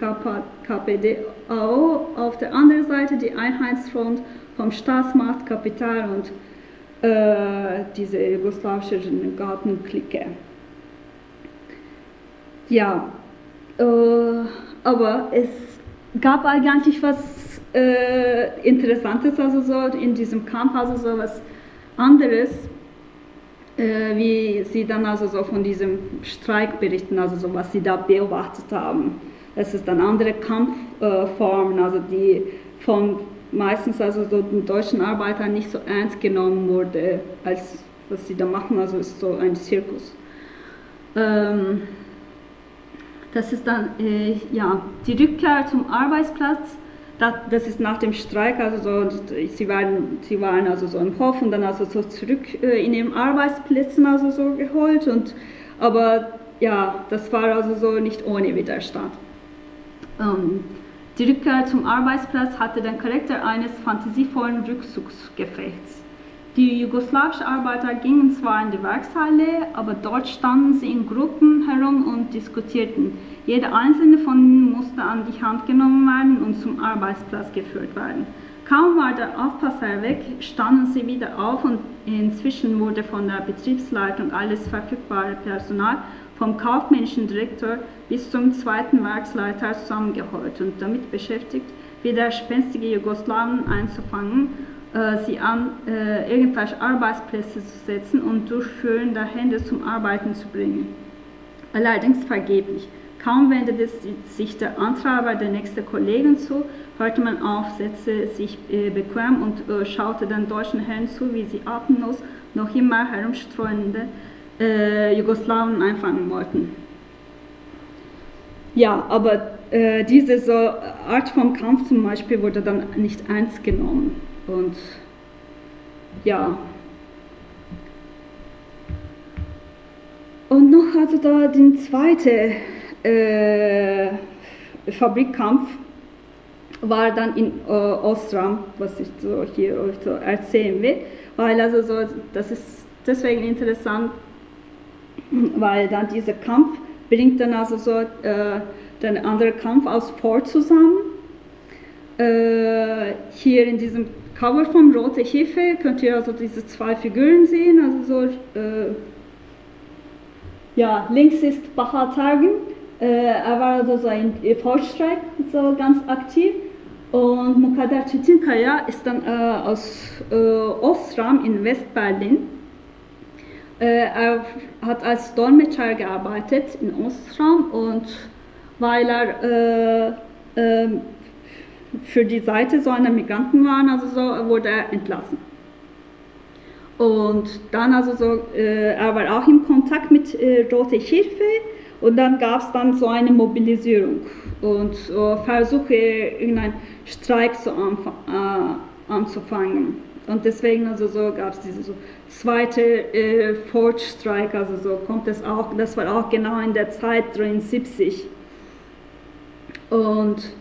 KPDAO, auf der anderen Seite die Einheitsfront vom Staatsmacht, Kapital und äh, diese jugoslawische Gartenklicke. Ja, äh, aber es gab eigentlich was äh, Interessantes, also so in diesem Kampf, also so was anderes äh, wie sie dann also so von diesem Streik berichten, also so was sie da beobachtet haben. Es ist dann andere Kampfformen, also die von meistens also so den deutschen Arbeitern nicht so ernst genommen wurde, als was sie da machen, also ist so ein Zirkus. Ähm, das ist dann äh, ja die Rückkehr zum Arbeitsplatz das, das ist nach dem Streik, also so, sie, waren, sie waren also so im Hof und dann also so zurück äh, in ihren Arbeitsplätzen also so geholt und aber ja, das war also so nicht ohne Widerstand. Ähm, die Rückkehr zum Arbeitsplatz hatte den Charakter eines fantasievollen Rückzugsgefechts. Die jugoslawischen Arbeiter gingen zwar in die Werkshalle, aber dort standen sie in Gruppen herum und diskutierten. Jeder einzelne von ihnen musste an die Hand genommen werden und zum Arbeitsplatz geführt werden. Kaum war der Aufpasser weg, standen sie wieder auf und inzwischen wurde von der Betriebsleitung alles verfügbare Personal vom kaufmännischen Direktor bis zum zweiten Werksleiter zusammengeholt und damit beschäftigt, widerspenstige Jugoslawen einzufangen sie an, äh, irgendwelche Arbeitsplätze zu setzen und Durchführen der Hände zum Arbeiten zu bringen. Allerdings vergeblich. Kaum wendete sich der Antreiber der nächsten Kollegen zu, hörte man auf, setzte sich äh, bequem und äh, schaute den deutschen Herren zu, wie sie atemlos noch immer herumstreuende äh, Jugoslawen einfangen wollten. Ja, aber äh, diese so Art von Kampf zum Beispiel wurde dann nicht ernst genommen. Und ja. Und noch also da den zweiten äh, Fabrikkampf war dann in äh, Ostram, was ich so hier euch so erzählen will, weil also so, das ist deswegen interessant, weil dann dieser Kampf bringt dann also so äh, den anderen Kampf aus Fort zusammen. Äh, hier in diesem Cover vom Rote Hefe könnt ihr also diese zwei Figuren sehen. Also so, äh, ja, links ist Bahatargin, äh, er war also so ein Forststreik so ganz aktiv. Und Mukader Çetinkaya ist dann äh, aus äh, Ostram in Westberlin. Äh, er hat als Dolmetscher gearbeitet in Ostram und weil er äh, ähm, für die Seite so einer Migranten waren, also so wurde er entlassen. Und dann also so, äh, er war auch im Kontakt mit äh, Rote Hilfe und dann gab es dann so eine Mobilisierung und äh, Versuche, irgendeinen Streik zu äh, anzufangen. Und deswegen also so gab es diese so zweite äh, Forge-Streik, also so kommt es auch, das war auch genau in der Zeit 73. Und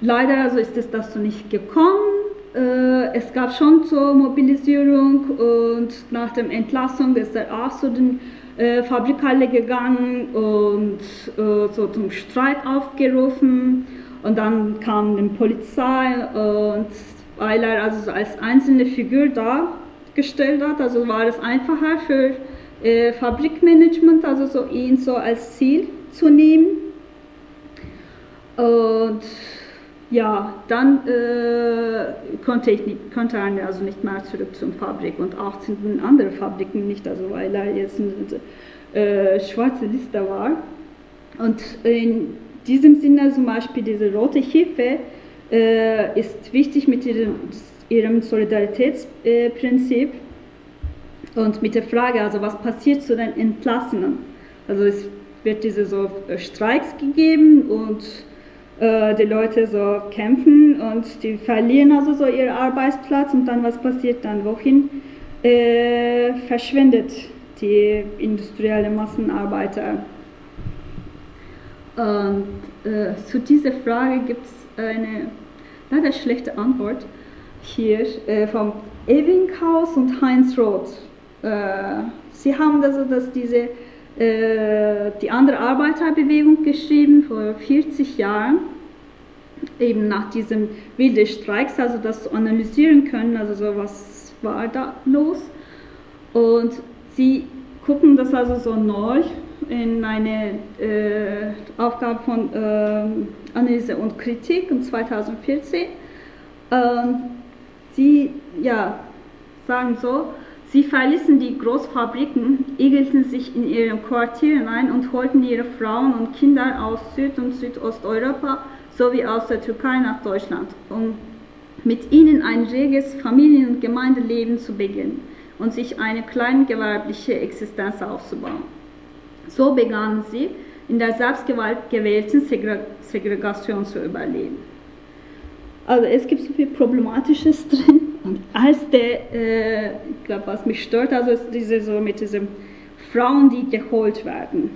leider also ist es dazu nicht gekommen. Äh, es gab schon zur Mobilisierung und nach der Entlassung ist er auch zu den äh, Fabrikhalle gegangen und äh, so zum Streik aufgerufen. Und dann kam die Polizei und weil er also als einzelne Figur dargestellt hat, also war es einfacher für äh, Fabrikmanagement, also so ihn so als Ziel zu nehmen. Und ja, dann äh, konnte, ich nicht, konnte also nicht mehr zurück zur Fabrik und auch zu anderen Fabriken nicht, also weil er jetzt eine äh, schwarze Liste war. Und in diesem Sinne zum Beispiel diese rote Hilfe äh, ist wichtig mit ihrem, ihrem Solidaritätsprinzip und mit der Frage, also was passiert zu den Entlassenen. Also es wird diese so Streiks gegeben und äh, die Leute so kämpfen und die verlieren also so ihren Arbeitsplatz und dann was passiert dann? Wohin äh, verschwindet die industrielle Massenarbeiter? Und äh, zu dieser Frage gibt es eine leider schlechte Antwort hier äh, vom Ewinghaus und Heinz Roth. Äh, sie haben also dass diese äh, die andere Arbeiterbewegung geschrieben vor 40 Jahren, eben nach diesem wilden Streiks, also das zu analysieren können, also so was war da los. Und sie gucken das also so neu in eine äh, Aufgabe von äh, Analyse und Kritik in 2014. Ähm, sie ja, sagen so, Sie verließen die Großfabriken, igelten sich in ihren Quartieren ein und holten ihre Frauen und Kinder aus Süd- und Südosteuropa sowie aus der Türkei nach Deutschland, um mit ihnen ein reges Familien- und Gemeindeleben zu beginnen und sich eine kleingewerbliche Existenz aufzubauen. So begannen sie, in der selbstgewählten Segregation zu überleben. Also es gibt so viel Problematisches drin. Als der, äh, ich glaube, was mich stört, also ist diese so mit diesen Frauen, die geholt werden.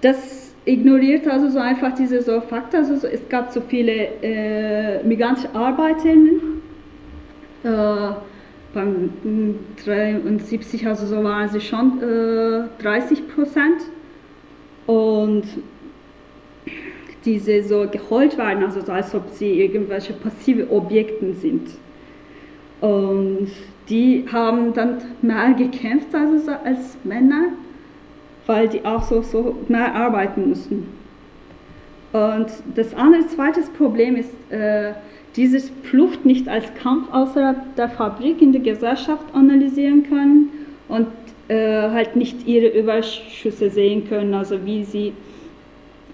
Das ignoriert also so einfach diese so Fakten. Also so, es gab so viele äh, migrantische Arbeiterinnen. Äh, beim 73 also so waren sie schon äh, 30 Prozent. Und diese so geholt werden, also so, als ob sie irgendwelche passive Objekte sind. Und die haben dann mehr gekämpft so als Männer, weil die auch so, so mehr arbeiten mussten. Und das andere, zweites Problem ist, äh, diese Flucht nicht als Kampf außerhalb der Fabrik in der Gesellschaft analysieren können und äh, halt nicht ihre Überschüsse sehen können, also wie sie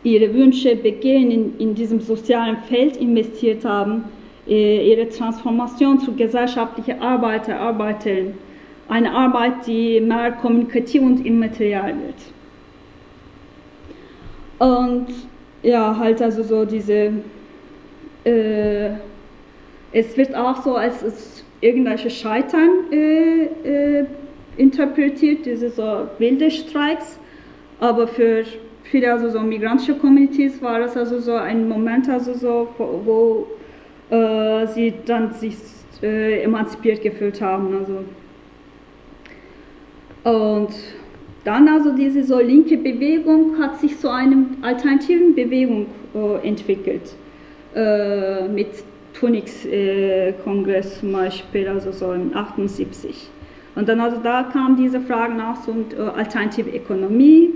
ihre Wünsche, Begehren in, in diesem sozialen Feld investiert haben ihre Transformation zu gesellschaftlichen Arbeiter, Arbeiterinnen. Eine Arbeit, die mehr kommunikativ und immaterial wird. Und ja, halt also so diese, äh, es wird auch so als, irgendwelche Scheitern äh, äh, interpretiert, diese so wilde Streiks, aber für viele also so migrantische Communities war das also so ein Moment also so, wo äh, sie dann sich äh, emanzipiert gefühlt haben. Also. Und dann also diese so linke Bewegung hat sich zu einer alternativen Bewegung äh, entwickelt. Äh, mit Tunix-Kongress äh, zum Beispiel, also so in 78. Und dann also da kam diese Frage nach so äh, alternative Ökonomie,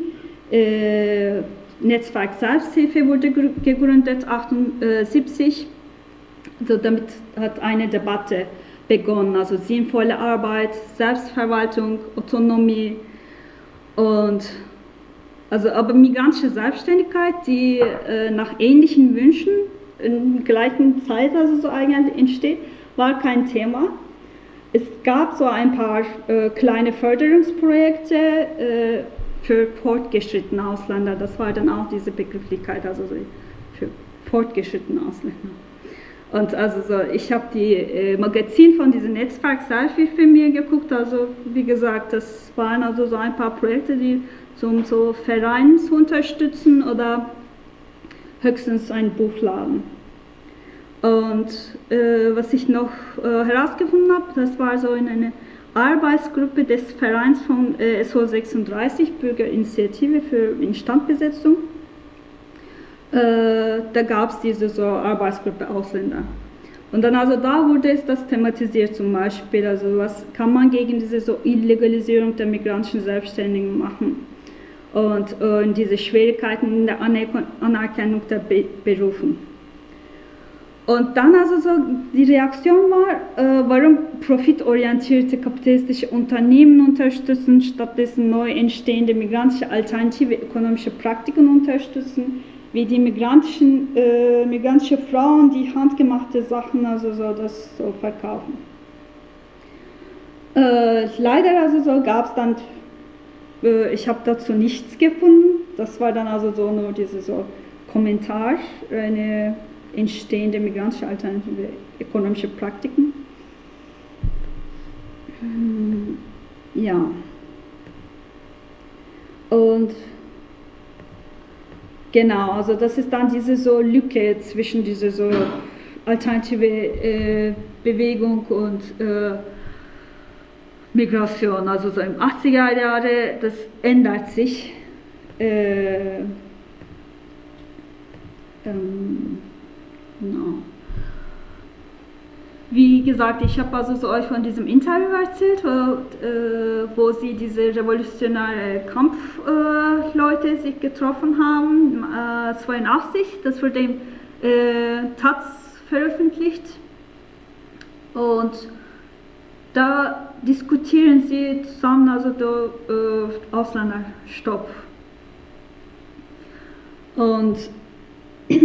Netzwerk Selbsthilfe wurde gegründet 78 also damit hat eine Debatte begonnen, also sinnvolle Arbeit, Selbstverwaltung, Autonomie und also aber migrantische Selbstständigkeit, die äh, nach ähnlichen Wünschen in gleichen Zeit, also so eigentlich entsteht, war kein Thema. Es gab so ein paar äh, kleine Förderungsprojekte äh, für fortgeschrittene Ausländer. Das war dann auch diese Begrifflichkeit, also so für fortgeschrittene Ausländer. Und also so, ich habe die äh, Magazin von diesem Netzwerk sehr viel für mir geguckt. Also wie gesagt, das waren also so ein paar Projekte, die zum so Verein zu unterstützen oder höchstens ein Buchladen. Und äh, was ich noch äh, herausgefunden habe, das war so in einer Arbeitsgruppe des Vereins von äh, SO 36, Bürgerinitiative für Instandbesetzung. Äh, da gab es diese so Arbeitsgruppe Ausländer. Und dann also da wurde es das thematisiert zum Beispiel, also was kann man gegen diese so Illegalisierung der migrantischen Selbstständigen machen und äh, diese Schwierigkeiten in der Anerkennung der Be Berufen. Und dann also so, die Reaktion war, äh, warum profitorientierte kapitalistische Unternehmen unterstützen, stattdessen neu entstehende migrantische alternative ökonomische Praktiken unterstützen, wie die migrantischen, äh, migrantische Frauen, die handgemachte Sachen, also so das so verkaufen. Äh, leider also so gab es dann, äh, ich habe dazu nichts gefunden, das war dann also so nur diese so Kommentar, eine entstehende migrantische alternative ökonomische Praktiken. Hm, ja. Und genau, also das ist dann diese so Lücke zwischen dieser so alternative äh, Bewegung und äh, Migration. Also so im 80er Jahre, das ändert sich. Äh, ähm, Genau. Wie gesagt, ich habe also so euch von diesem Interview erzählt, wo, äh, wo sie diese revolutionäre Kampfleute sich getroffen haben, äh, 82, das wurde im äh, Taz veröffentlicht. Und da diskutieren sie zusammen also der äh, Ausländerstopp. Und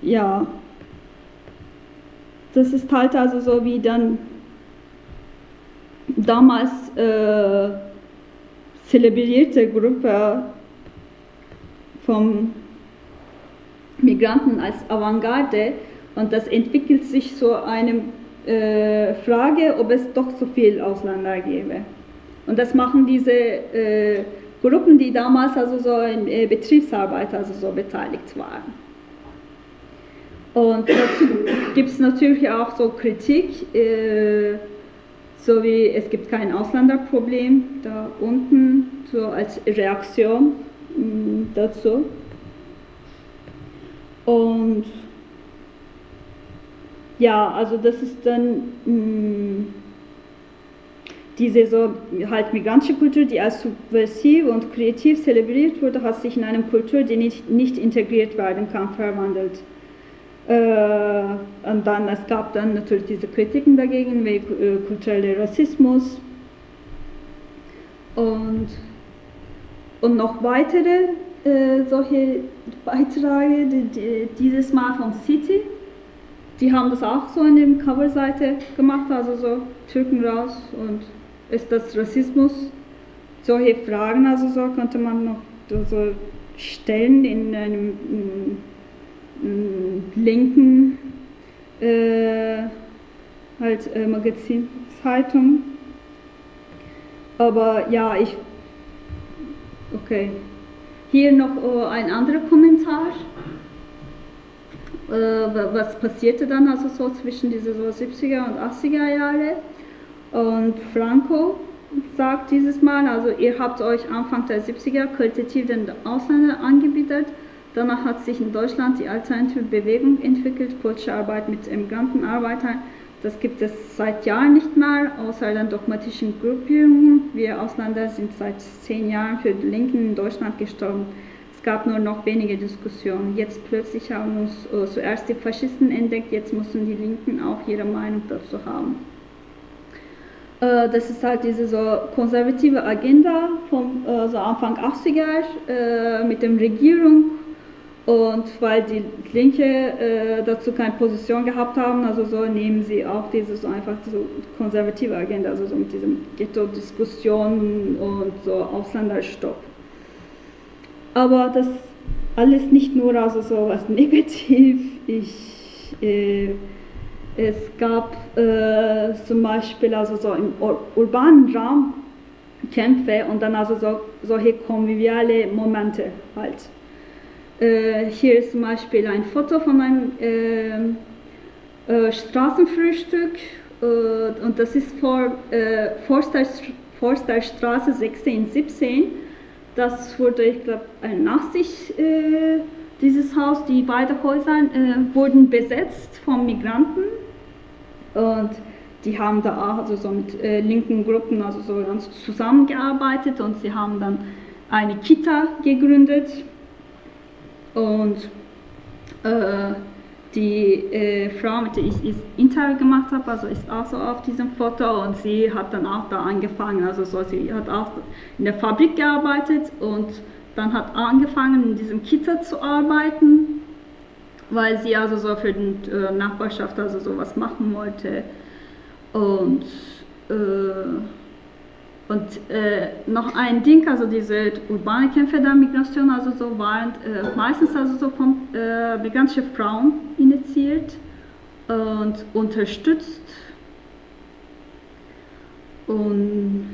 ja, das ist halt also so wie dann damals äh, zelebrierte Gruppe von Migranten als Avantgarde und das entwickelt sich so eine äh, Frage, ob es doch so viel Ausländer gäbe. Und das machen diese äh, Gruppen, die damals also so in äh, Betriebsarbeit also so beteiligt waren. Und dazu gibt es natürlich auch so Kritik, äh, so wie es gibt kein Ausländerproblem da unten, so als Reaktion mh, mm, dazu. Und ja, also das ist dann mh, mm, diese so halt migrantische Kultur, die als subversiv und kreativ zelebriert wurde, hat sich in eine Kultur, die nicht, nicht integriert werden kann, verwandelt. Äh, und dann, es gab dann natürlich diese Kritiken dagegen, wie äh, kultureller Rassismus und, und noch weitere äh, solche Beiträge, die, die, dieses Mal von City. Die haben das auch so in der Coverseite gemacht, also so Türken raus und ist das Rassismus? Solche Fragen, also so könnte man noch so stellen in einem linken äh, halt äh, Magazinzeitung. Aber ja, ich. Okay. Hier noch oh, ein anderer Kommentar. Äh, was passierte dann also so zwischen diese so 70er und 80er Jahre? Und Franco sagt dieses Mal, also ihr habt euch Anfang der 70er qualitativ den Ausländer angebietet Danach hat sich in Deutschland die alternative Bewegung entwickelt, politische Arbeit mit Immigrantenarbeitern. Das gibt es seit Jahren nicht mehr, außer den dogmatischen Gruppierungen. Wir Ausländer sind seit zehn Jahren für die Linken in Deutschland gestorben. Es gab nur noch wenige Diskussionen. Jetzt plötzlich haben uns äh, zuerst die Faschisten entdeckt, jetzt müssen die Linken auch ihre Meinung dazu haben. Äh, das ist halt diese so konservative Agenda vom äh, so Anfang 80er äh, mit der Regierung Und weil die Linke äh, dazu keine Position gehabt haben, also so nehmen sie auch diese so einfach so konservative Agenda, also so mit diesem Ghetto-Diskussion und so Ausländerstopp. Aber das alles nicht nur also so was negativ. Ich, äh, es gab äh, zum Beispiel also so im ur urbanen Raum Kämpfe und dann also so, solche konviviale Momente halt. Äh, hier ist zum Beispiel ein Foto von einem ähm, äh, Straßenfrühstück äh, und das ist vor äh, Forster, Forsterstraße 16, 17. Das wurde, ich glaube, nach sich, äh, dieses Haus, die beiden Häuser äh, wurden besetzt von Migranten. Und die haben da auch also so mit linken Gruppen also so ganz zusammengearbeitet. Und sie haben dann eine Kita gegründet und äh, die äh, Frau, mit der ich das Interview gemacht habe, also ist auch so auf diesem Foto und sie hat dann auch da angefangen, also so, sie hat auch in der Fabrik gearbeitet und dann hat angefangen in diesem Kita zu arbeiten, weil sie also so für die äh, Nachbarschaft also sowas machen wollte. Und äh, und äh, noch ein Ding, also diese urbane Kämpfe der Migration, also so waren äh, meistens also so von äh, migrantischen Frauen initiiert und unterstützt. Und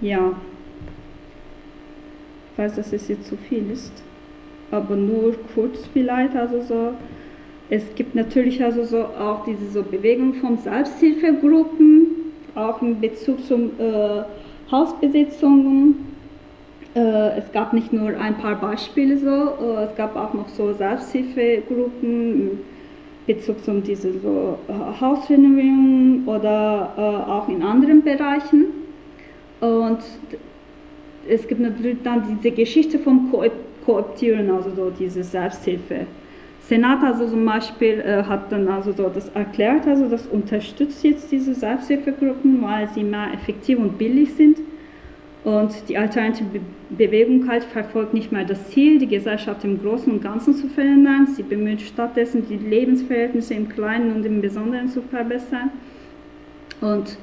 ja, ich weiß, dass es jetzt zu viel ist, aber nur kurz vielleicht, also so. Es gibt natürlich also so auch diese so Bewegung von Selbsthilfegruppen, auch in Bezug zum äh, Hausbesitzungen. Äh, es gab nicht nur ein paar Beispiele so, äh, es gab auch noch so Selbsthilfegruppen in Bezug zu diese so äh, Hausrenovierung oder äh, auch in anderen Bereichen. Und es gibt natürlich dann diese Geschichte vom Kooptieren, also so diese Selbsthilfe. Senat also zum Beispiel äh, hat dann also so das erklärt, also das unterstützt jetzt diese Selbsthilfegruppen, weil sie mehr effektiv und billig sind. Und die alternative Bewegung halt verfolgt nicht mehr das Ziel, die Gesellschaft im Großen und Ganzen zu verändern. Sie bemüht stattdessen, die Lebensverhältnisse im Kleinen und im Besonderen zu verbessern. Und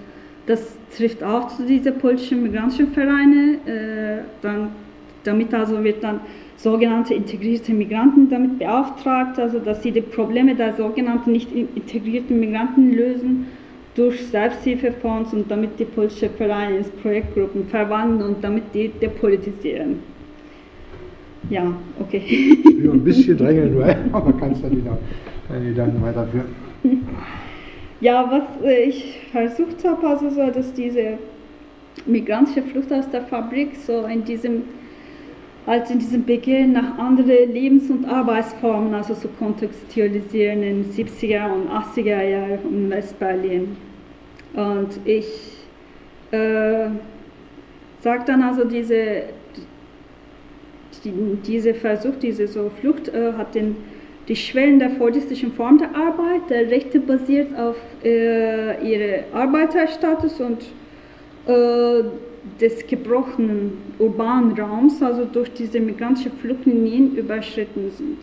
das trifft auch zu diesen politischen migrantischen Vereine. Äh, damit also wird dann sogenannte integrierte Migranten damit beauftragt, also dass sie die Probleme der sogenannten nicht integrierten Migranten lösen durch Selbsthilfefonds und damit die politische Vereine ins Projektgruppen verwandeln und damit die depolitisieren. Ja, okay. Ja, ein bisschen drängeln nur, aber kannst du deine Gedanken weiterführen. Ja, was äh, ich versucht habe, also so, dass diese migrantische Flucht aus der Fabrik so in diesem als in diesem Beginn nach anderen Lebens- und Arbeitsformen, also zu kontextualisieren in den 70er und 80er Jahren in Westberlin. Und ich äh, sage dann also, diese, die, diese Versuch, diese so Flucht äh, hat den, die Schwellen der fordistischen Form der Arbeit, der Rechte basiert auf äh, ihrem Arbeiterstatus und äh, des gebrochenen urbanen Raums, also durch diese migrantische Fluchtlinien überschritten sind.